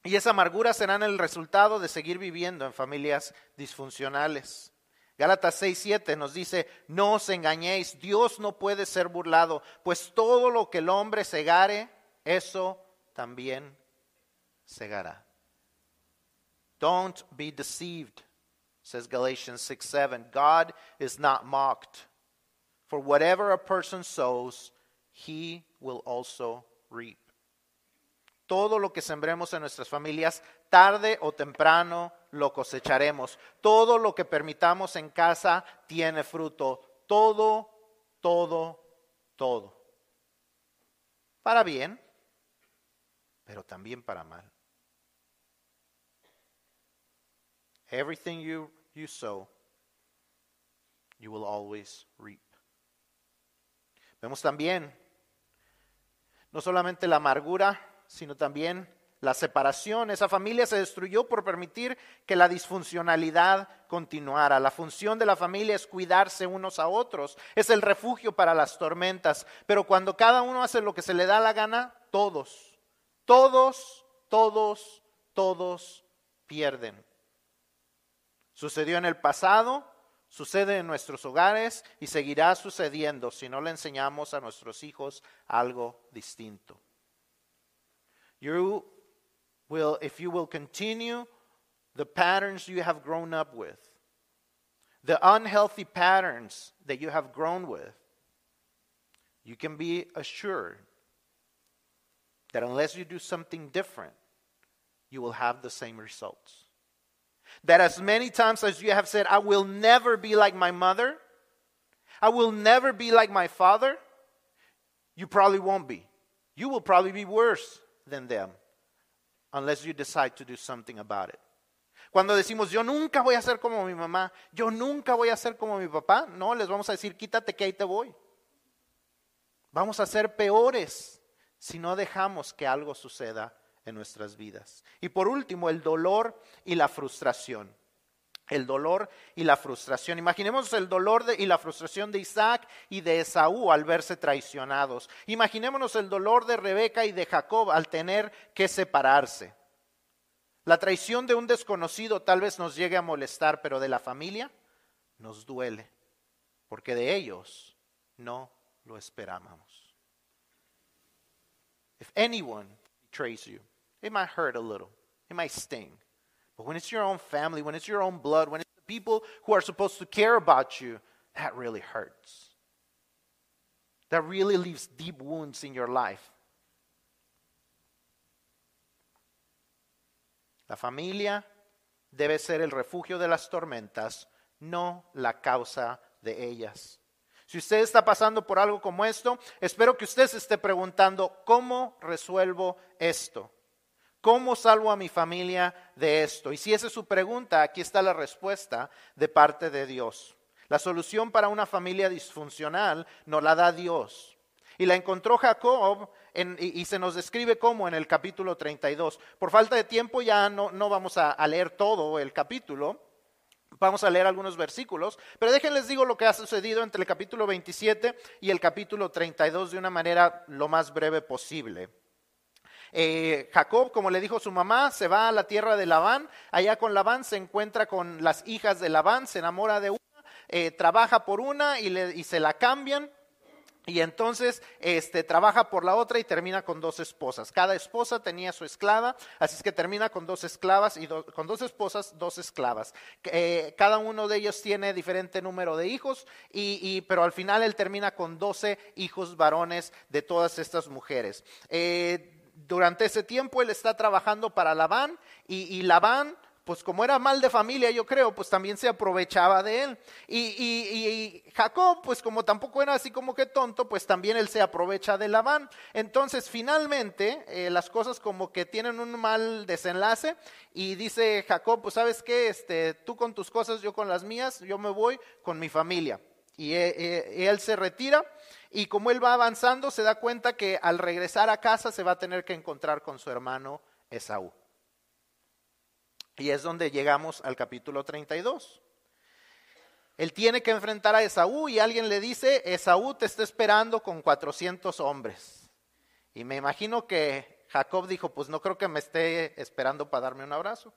y esa amargura serán el resultado de seguir viviendo en familias disfuncionales. Gálatas 6:7 nos dice, no os engañéis, Dios no puede ser burlado, pues todo lo que el hombre segare, eso también segará. Don't be deceived, says Galatians 6:7. God is not mocked. For whatever a person sows, he will also reap. Todo lo que sembremos en nuestras familias, tarde o temprano lo cosecharemos. Todo lo que permitamos en casa tiene fruto. Todo, todo, todo. Para bien, pero también para mal. Everything you, you sow, you will always reap. Vemos también no solamente la amargura, sino también la separación. Esa familia se destruyó por permitir que la disfuncionalidad continuara. La función de la familia es cuidarse unos a otros, es el refugio para las tormentas. Pero cuando cada uno hace lo que se le da la gana, todos, todos, todos, todos pierden. Sucedió en el pasado, Sucede en nuestros hogares y seguirá sucediendo si no le enseñamos a nuestros hijos algo distinto. You will, if you will continue the patterns you have grown up with, the unhealthy patterns that you have grown with, you can be assured that unless you do something different, you will have the same results that as many times as you have said, I will never be like my mother, I will never be like my father, you probably won't be. You will probably be worse than them unless you decide to do something about it. Cuando decimos, yo nunca voy a ser como mi mamá, yo nunca voy a ser como mi papá, no, les vamos a decir, quítate que ahí te voy. Vamos a ser peores si no dejamos que algo suceda en nuestras vidas. Y por último, el dolor y la frustración. El dolor y la frustración. Imaginemos el dolor y la frustración de Isaac y de Esaú al verse traicionados. Imaginémonos el dolor de Rebeca y de Jacob al tener que separarse. La traición de un desconocido tal vez nos llegue a molestar, pero de la familia nos duele, porque de ellos no lo esperábamos. If anyone betrays you, it might hurt a little, it might sting. But when it's your own family, when it's your own blood, when it's the people who are supposed to care about you, that really hurts. That really leaves deep wounds in your life. La familia debe ser el refugio de las tormentas, no la causa de ellas. Si usted está pasando por algo como esto, espero que usted se esté preguntando, ¿cómo resuelvo esto? ¿Cómo salvo a mi familia de esto? Y si esa es su pregunta, aquí está la respuesta de parte de Dios. La solución para una familia disfuncional nos la da Dios. Y la encontró Jacob y, se nos describe como en el capítulo 32. Por falta de tiempo ya no, no vamos a, a leer todo el capítulo. Vamos a leer algunos versículos, pero déjenles digo lo que ha sucedido entre el capítulo 27 y el capítulo 32 de una manera lo más breve posible. Eh, Jacob, como le dijo su mamá, se va a la tierra de Labán. Allá con Labán se encuentra con las hijas de Labán, se enamora de una, eh, trabaja por una y, se la cambian Y entonces este, trabaja por la otra y termina con dos esposas. Cada esposa tenía su esclava, así es que termina con dos esclavas y con dos esposas, dos esclavas. Eh, cada uno de ellos tiene diferente número de hijos, y, pero al final él termina con doce hijos varones de todas estas mujeres. Durante ese tiempo él está trabajando para Labán y, y Labán pues como era mal de familia, yo creo, pues también se aprovechaba de él. Y, Jacob, pues como tampoco era así como que tonto, pues también él se aprovecha de Labán. Entonces, finalmente, eh, las cosas como que tienen un mal desenlace y dice Jacob, pues sabes qué, este, tú con tus cosas, yo con las mías, yo me voy con mi familia. Y eh, eh, él se retira y como él va avanzando, se da cuenta que al regresar a casa se va a tener que encontrar con su hermano Esaú. Y es donde llegamos al capítulo 32. Él tiene que enfrentar a Esaú y alguien le dice, Esaú te está esperando con 400 hombres. Y me imagino que Jacob dijo, pues no creo que me esté esperando para darme un abrazo.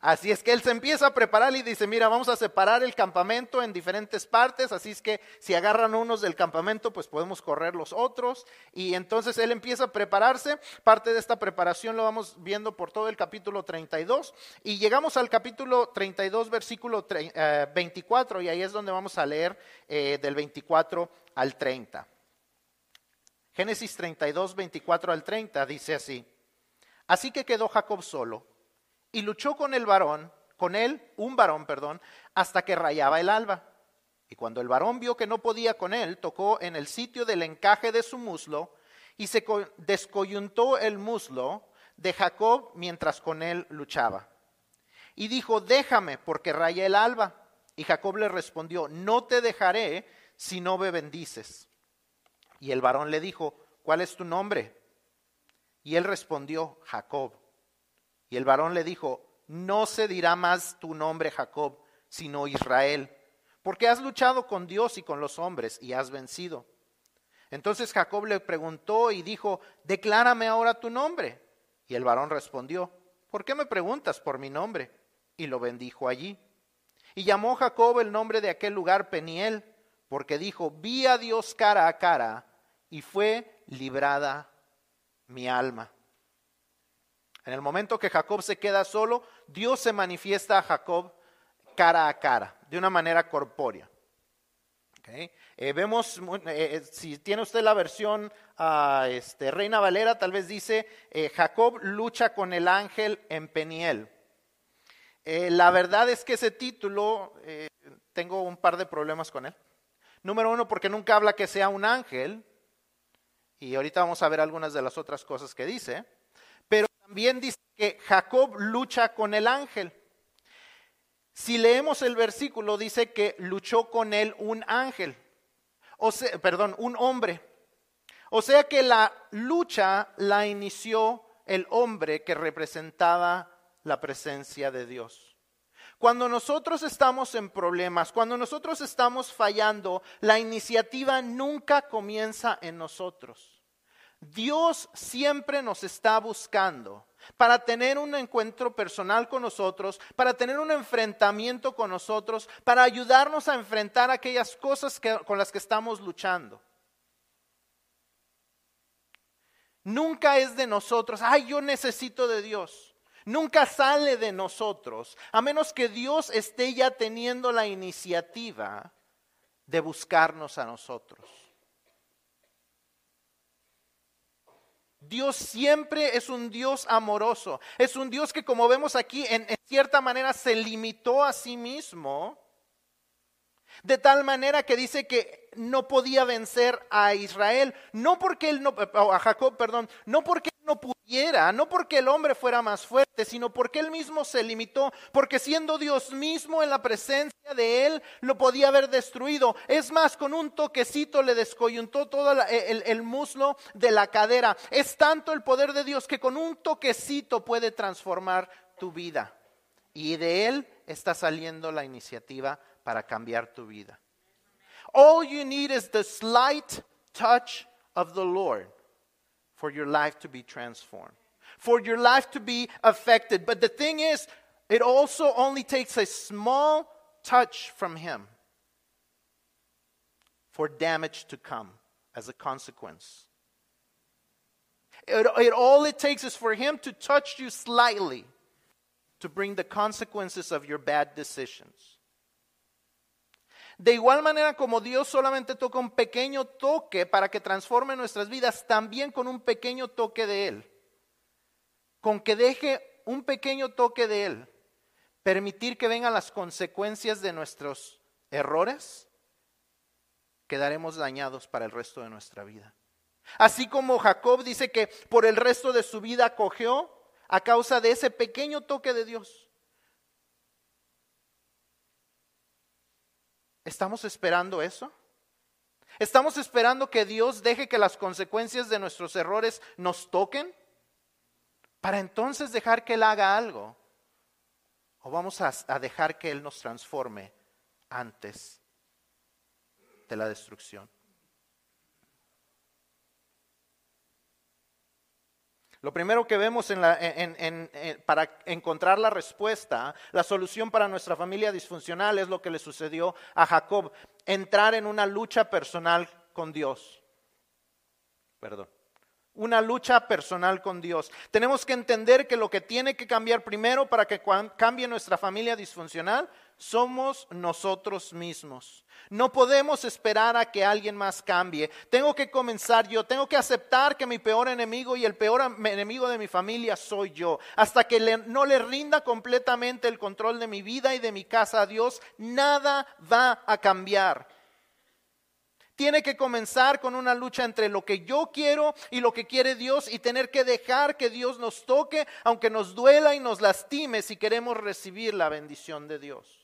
Así es que él se empieza a preparar y dice, mira, vamos a separar el campamento en diferentes partes, así es que si agarran unos del campamento, pues podemos correr los otros. Y entonces él empieza a prepararse, parte de esta preparación lo vamos viendo por todo el capítulo 32. Y llegamos al capítulo 32, versículo 24, eh, y ahí es donde vamos a leer eh, del 24 al 30. Génesis 32, 24 al 30 dice así, así que quedó Jacob solo y luchó con el varón, con él, un varón, perdón, hasta que rayaba el alba. Y cuando el varón vio que no podía con él, tocó en el sitio del encaje de su muslo y se descoyuntó el muslo de Jacob mientras con él luchaba. Y dijo, déjame porque raya el alba. Y Jacob le respondió, no te dejaré si no me bendices. Y el varón le dijo, ¿cuál es tu nombre? Y él respondió, Jacob. Y el varón le dijo, no se dirá más tu nombre Jacob, sino Israel, porque has luchado con Dios y con los hombres y has vencido. Entonces Jacob le preguntó y dijo, declárame ahora tu nombre. Y el varón respondió, ¿por qué me preguntas por mi nombre? Y lo bendijo allí. Y llamó Jacob el nombre de aquel lugar Peniel, porque dijo, vi a Dios cara a cara y fue librada mi alma. En el momento que Jacob se queda solo, Dios se manifiesta a Jacob cara a cara, de una manera corpórea. Eh, vemos, eh, eh, si tiene usted la versión ah, este, Reina Valera, tal vez dice, Jacob lucha con el ángel en Peniel. la verdad es que ese título, tengo un par de problemas con él. Número uno, porque nunca habla que sea un ángel, y ahorita vamos a ver algunas de las otras cosas que dice. También dice que Jacob lucha con el ángel. Si leemos el versículo, dice que luchó con él un ángel, o sea, perdón, un hombre. O sea que la lucha la inició el hombre que representaba la presencia de Dios. Cuando nosotros estamos en problemas, cuando nosotros estamos fallando, la iniciativa nunca comienza en nosotros. Dios siempre nos está buscando para tener un encuentro personal con nosotros, para tener un enfrentamiento con nosotros, para ayudarnos a enfrentar aquellas cosas con las que estamos luchando. Nunca es de nosotros, ay, yo necesito de Dios. Nunca sale de nosotros, a menos que Dios esté ya teniendo la iniciativa de buscarnos a nosotros. Dios siempre es un Dios amoroso. Es un Dios que como vemos aquí en, cierta manera se limitó a sí mismo. De tal manera que dice que no podía vencer a Israel, no porque él no, a Jacob, perdón, no porque no pudiera, no porque el hombre fuera más fuerte, sino porque él mismo se limitó, porque siendo Dios mismo en la presencia de él, lo podía haber destruido. Es más, con un toquecito le descoyuntó todo el, el muslo de la cadera. Es tanto el poder de Dios que con un toquecito puede transformar tu vida. Y de él está saliendo la iniciativa para cambiar tu vida. All you need is the slight touch of the Lord for your life to be transformed, for your life to be affected. But the thing is, it also only takes a small touch from Him for damage to come as a consequence. It, it, all it takes is for him to touch you slightly to bring the consequences of your bad decisions. De igual manera como Dios solamente toca un pequeño toque para que transforme nuestras vidas, también con un pequeño toque de Él. Con que deje un pequeño toque de Él, permitir que vengan las consecuencias de nuestros errores, quedaremos dañados para el resto de nuestra vida. Así como Jacob dice que por el resto de su vida cogió a causa de ese pequeño toque de Dios. ¿Estamos esperando eso? ¿Estamos esperando que Dios deje que las consecuencias de nuestros errores nos toquen? Para entonces dejar que Él haga algo. ¿O vamos a, dejar que Él nos transforme antes de la destrucción? Lo primero que vemos para encontrar la respuesta, la solución para nuestra familia disfuncional es lo que le sucedió a Jacob, entrar en una lucha personal con Dios. Perdón una lucha personal con Dios. Tenemos que entender que lo que tiene que cambiar primero para que cambie nuestra familia disfuncional somos nosotros mismos. No podemos esperar a que alguien más cambie. Tengo que comenzar yo. Tengo que aceptar que mi peor enemigo y el peor enemigo de mi familia soy yo. Hasta que no le rinda completamente el control de mi vida y de mi casa a Dios, nada va a cambiar tiene que comenzar con una lucha entre lo que yo quiero y lo que quiere Dios y tener que dejar que Dios nos toque, aunque nos duela y nos lastime si queremos recibir la bendición de Dios.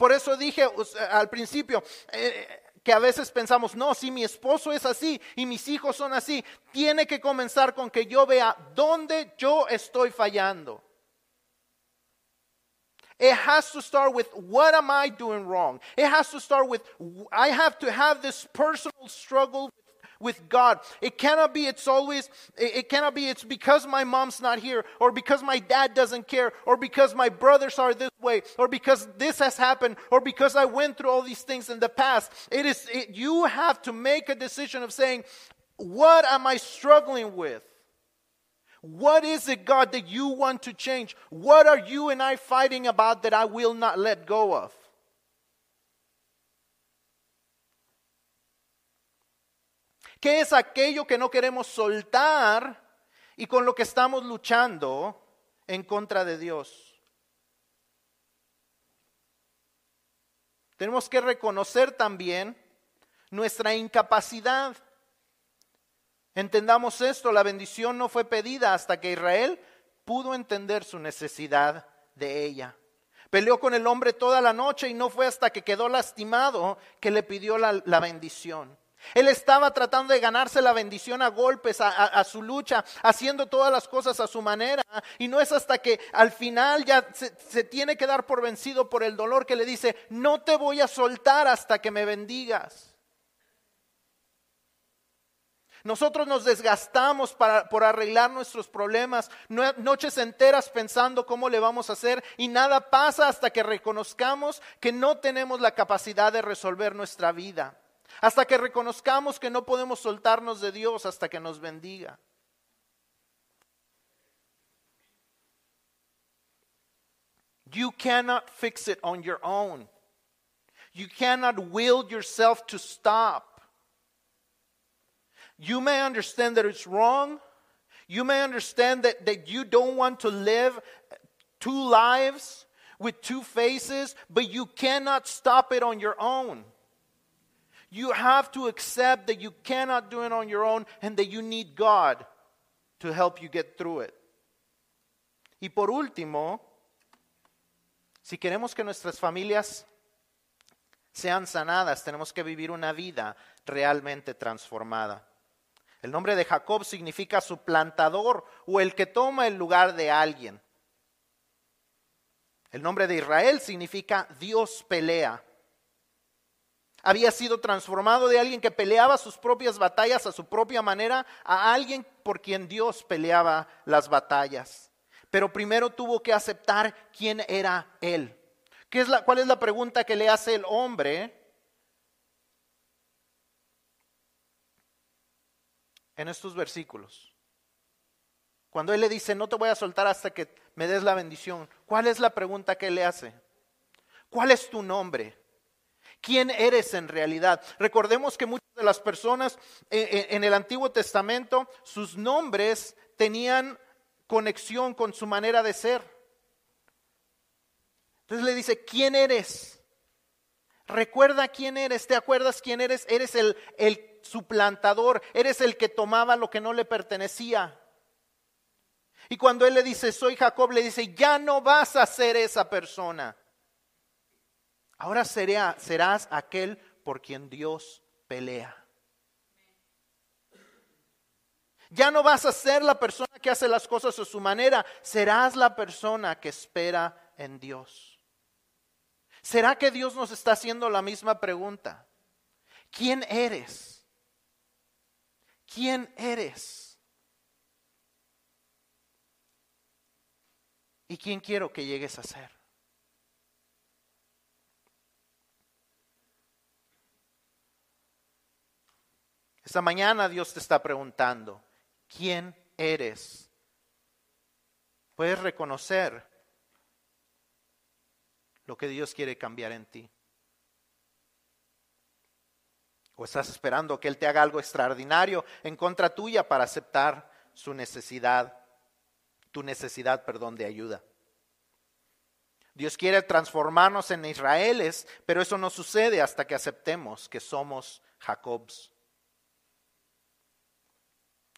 Por eso dije al principio eh, que a veces pensamos, no, si mi esposo es así y mis hijos son así, tiene que comenzar con que yo vea dónde yo estoy fallando. It has to start with what am I doing wrong? It has to start with I have to have this personal struggle with God. It cannot be it's always it cannot be it's because my mom's not here or because my dad doesn't care or because my brothers are this way or because this has happened or because I went through all these things in the past. It is it, you have to make a decision of saying what am I struggling with? What is it, God, that you want to change? What are you and I fighting about that I will not let go of? ¿Qué es aquello que no queremos soltar y con lo que estamos luchando en contra de Dios? Tenemos que reconocer también nuestra incapacidad. Entendamos esto, la bendición no fue pedida hasta que Israel pudo entender su necesidad de ella. Peleó con el hombre toda la noche y no fue hasta que quedó lastimado que le pidió la, bendición. Él estaba tratando de ganarse la bendición a golpes, a, su lucha, haciendo todas las cosas a su manera. Y no es hasta que al final ya se tiene que dar por vencido por el dolor que le dice, no te voy a soltar hasta que me bendigas. Nosotros nos desgastamos por arreglar nuestros problemas, noches enteras pensando cómo le vamos a hacer y nada pasa hasta que reconozcamos que no tenemos la capacidad de resolver nuestra vida, hasta que reconozcamos que no podemos soltarnos de Dios hasta que nos bendiga. You cannot fix it on your own. You cannot will yourself to stop. You may understand that it's wrong. You may understand that, that you don't want to live two lives with two faces, but you cannot stop it on your own. You have to accept that you cannot do it on your own and that you need God to help you get through it. Y por último, si queremos que nuestras familias sean sanadas, tenemos que vivir una vida realmente transformada. El nombre de Jacob significa suplantador o el que toma el lugar de alguien. El nombre de Israel significa Dios pelea. Había sido transformado de alguien que peleaba sus propias batallas a su propia manera a alguien por quien Dios peleaba las batallas. Pero primero tuvo que aceptar quién era Él. ¿Qué es la, ¿Cuál es la pregunta que le hace el hombre? En estos versículos. Cuando Él le dice, no te voy a soltar hasta que me des la bendición, ¿cuál es la pregunta que le hace? ¿Cuál es tu nombre? ¿Quién eres en realidad? Recordemos que muchas de las personas eh, eh, en el Antiguo Testamento, sus nombres tenían conexión con su manera de ser. Entonces le dice, ¿quién eres? Recuerda quién eres, ¿te acuerdas quién eres? Eres el, el suplantador, eres el que tomaba lo que no le pertenecía. Y cuando él le dice, soy Jacob, le dice, ya no vas a ser esa persona. Ahora serás aquel por quien Dios pelea. Ya no vas a ser la persona que hace las cosas a su manera, serás la persona que espera en Dios. ¿Será que Dios nos está haciendo la misma pregunta? ¿Quién eres? ¿Quién eres? ¿Y quién quiero que llegues a ser? Esta mañana Dios te está preguntando, ¿quién eres? Puedes reconocer lo que Dios quiere cambiar en ti. ¿O estás esperando que Él te haga algo extraordinario en contra tuya para aceptar su necesidad, tu necesidad, perdón, de ayuda? Dios quiere transformarnos en Israeles, pero eso no sucede hasta que aceptemos que somos Jacobs.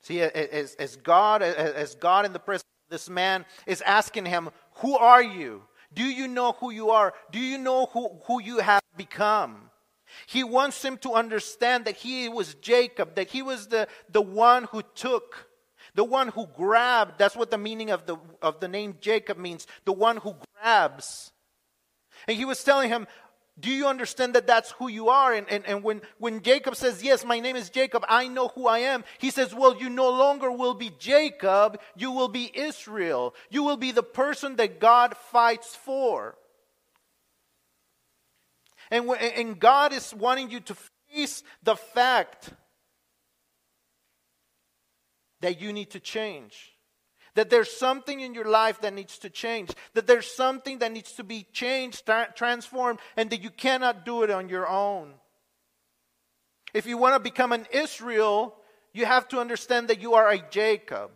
See, as, as God, as God in the presence of this man is asking him, Who are you? Do you know who you are? Do you know who, who you have become? He wants him to understand that he was Jacob, that he was the, the one who took, the one who grabbed. That's what the meaning of the, of the name Jacob means the one who grabs. And he was telling him, do you understand that that's who you are? And, and, and when, when Jacob says, Yes, my name is Jacob, I know who I am, he says, Well, you no longer will be Jacob, you will be Israel. You will be the person that God fights for. And, and God is wanting you to face the fact that you need to change. That there's something in your life that needs to change. That there's something that needs to be changed, tra- transformed, and that you cannot do it on your own. If you want to become an Israel, you have to understand that you are a Jacob.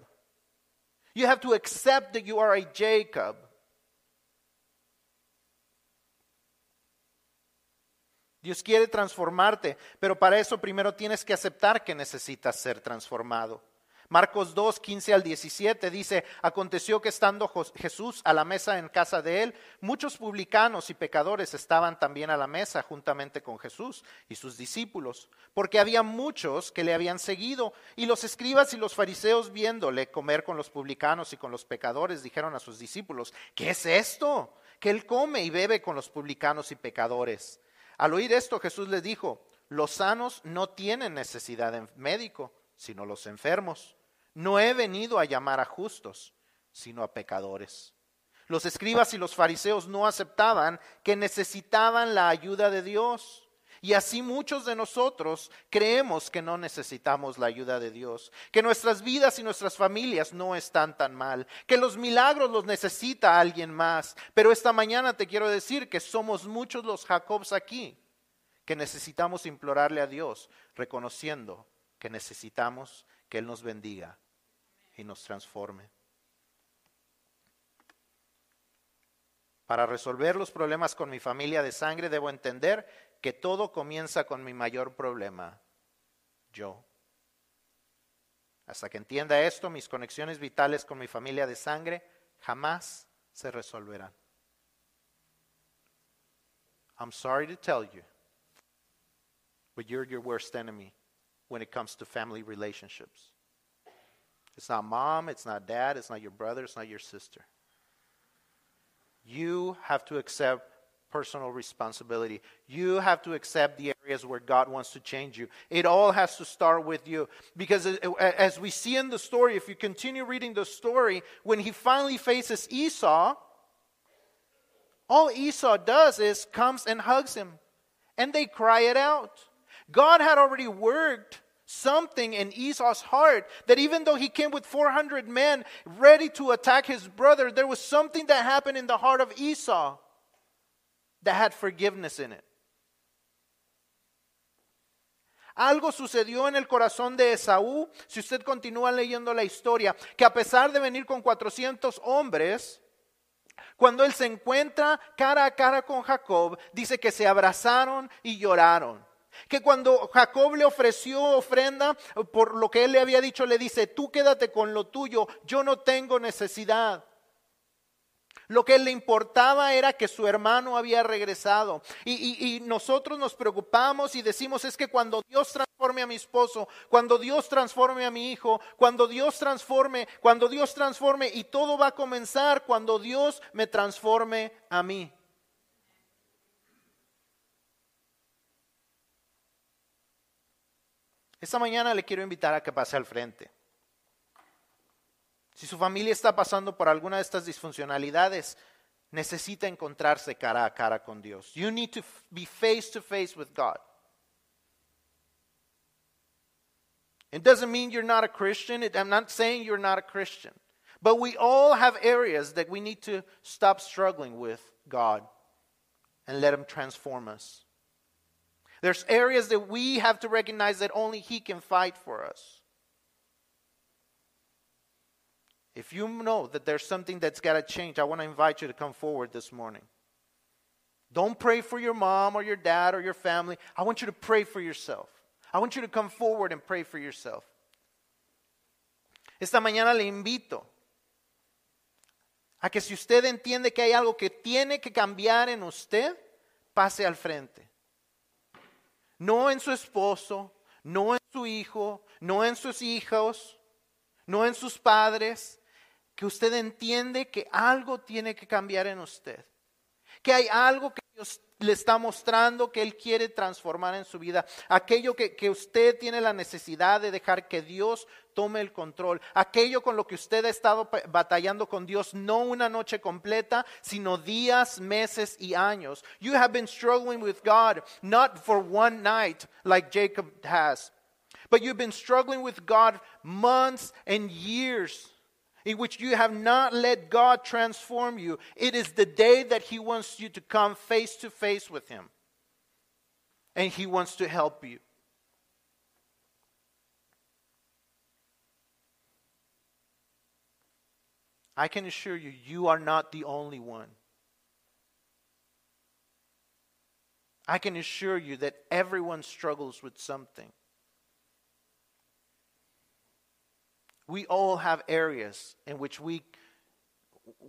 You have to accept that you are a Jacob. Dios quiere transformarte, pero para eso primero tienes que aceptar que necesitas ser transformado. Marcos 2, 15 al 17 dice, aconteció que estando Jesús a la mesa en casa de él, muchos publicanos y pecadores estaban también a la mesa juntamente con Jesús y sus discípulos, porque había muchos que le habían seguido, y los escribas y los fariseos viéndole comer con los publicanos y con los pecadores, dijeron a sus discípulos, ¿qué es esto? Que él come y bebe con los publicanos y pecadores. Al oír esto Jesús les dijo, los sanos no tienen necesidad de médico, sino los enfermos. No he venido a llamar a justos, sino a pecadores. Los escribas y los fariseos no aceptaban que necesitaban la ayuda de Dios. Y así muchos de nosotros creemos que no necesitamos la ayuda de Dios, que nuestras vidas y nuestras familias no están tan mal, que los milagros los necesita alguien más. Pero esta mañana te quiero decir que somos muchos los Jacobs aquí, que necesitamos implorarle a Dios, reconociendo que necesitamos que Él nos bendiga y nos transforme. Para resolver los problemas con mi familia de sangre debo entender que todo comienza con mi mayor problema, yo. Hasta que entienda esto, mis conexiones vitales con mi familia de sangre jamás se resolverán. I'm sorry to tell you, but you're your worst enemy when it comes to family relationships. It's not mom, it's not dad, it's not your brother, it's not your sister. You have to accept personal responsibility. You have to accept the areas where God wants to change you. It all has to start with you. Because as we see in the story, if you continue reading the story, when he finally faces Esau, all Esau does is comes and hugs him. And they cry it out. God had already worked something in Esau's heart that even though he came with 400 men ready to attack his brother, there was something that happened in the heart of Esau that had forgiveness in it. Algo sucedió en el corazón de Esaú, si usted continúa leyendo la historia, que a pesar de venir con 400 hombres, cuando él se encuentra cara a cara con Jacob, dice que se abrazaron y lloraron. Que cuando Jacob le ofreció ofrenda por lo que él le había dicho, le dice, tú quédate con lo tuyo, yo no tengo necesidad. Lo que le importaba era que su hermano había regresado. Y, nosotros nos preocupamos y decimos es que cuando Dios transforme a mi esposo, cuando Dios transforme a mi hijo, cuando Dios transforme, cuando Dios transforme, y todo va a comenzar cuando Dios me transforme a mí. Esta mañana le quiero invitar a que pase al frente. Si su familia está pasando por alguna de estas disfuncionalidades, necesita encontrarse cara a cara con Dios. You need to be face to face with God. It doesn't mean you're not a Christian. I'm not saying you're not a Christian. But we all have areas that we need to stop struggling with God and let Him transform us. There's areas that we have to recognize that only He can fight for us. If you know that there's something that's got to change, I want to invite you to come forward this morning. Don't pray for your mom or your dad or your family. I want you to pray for yourself. I want you to come forward and pray for yourself. Esta mañana le invito a que si usted entiende que hay algo que tiene que cambiar en usted, pase al frente. No en su esposo, no en su hijo, no en sus hijos, no en sus padres, que usted entiende que algo tiene que cambiar en usted, que hay algo que Dios le está mostrando que Él quiere transformar en su vida, aquello que, que, usted tiene la necesidad de dejar que Dios tome el control, aquello con lo que usted ha estado batallando con Dios, no una noche completa, sino días, meses y años. You have been struggling with God, not for one night like Jacob has, but you've been struggling with God months and years in which you have not let God transform you, it is the day that He wants you to come face to face with Him. And He wants to help you. I can assure you, you are not the only one. I can assure you that everyone struggles with something. We all have areas in which we,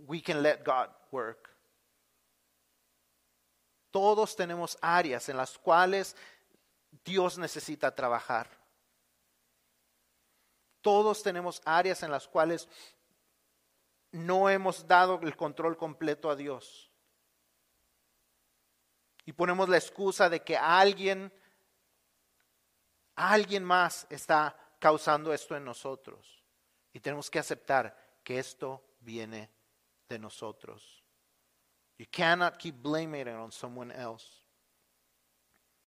we can let God work. Todos tenemos áreas en las cuales Dios necesita trabajar. Todos tenemos áreas en las cuales no hemos dado el control completo a Dios. Y ponemos la excusa de que alguien, alguien más está causando esto en nosotros. Y tenemos que aceptar que esto viene de nosotros. You cannot keep blaming it on someone else.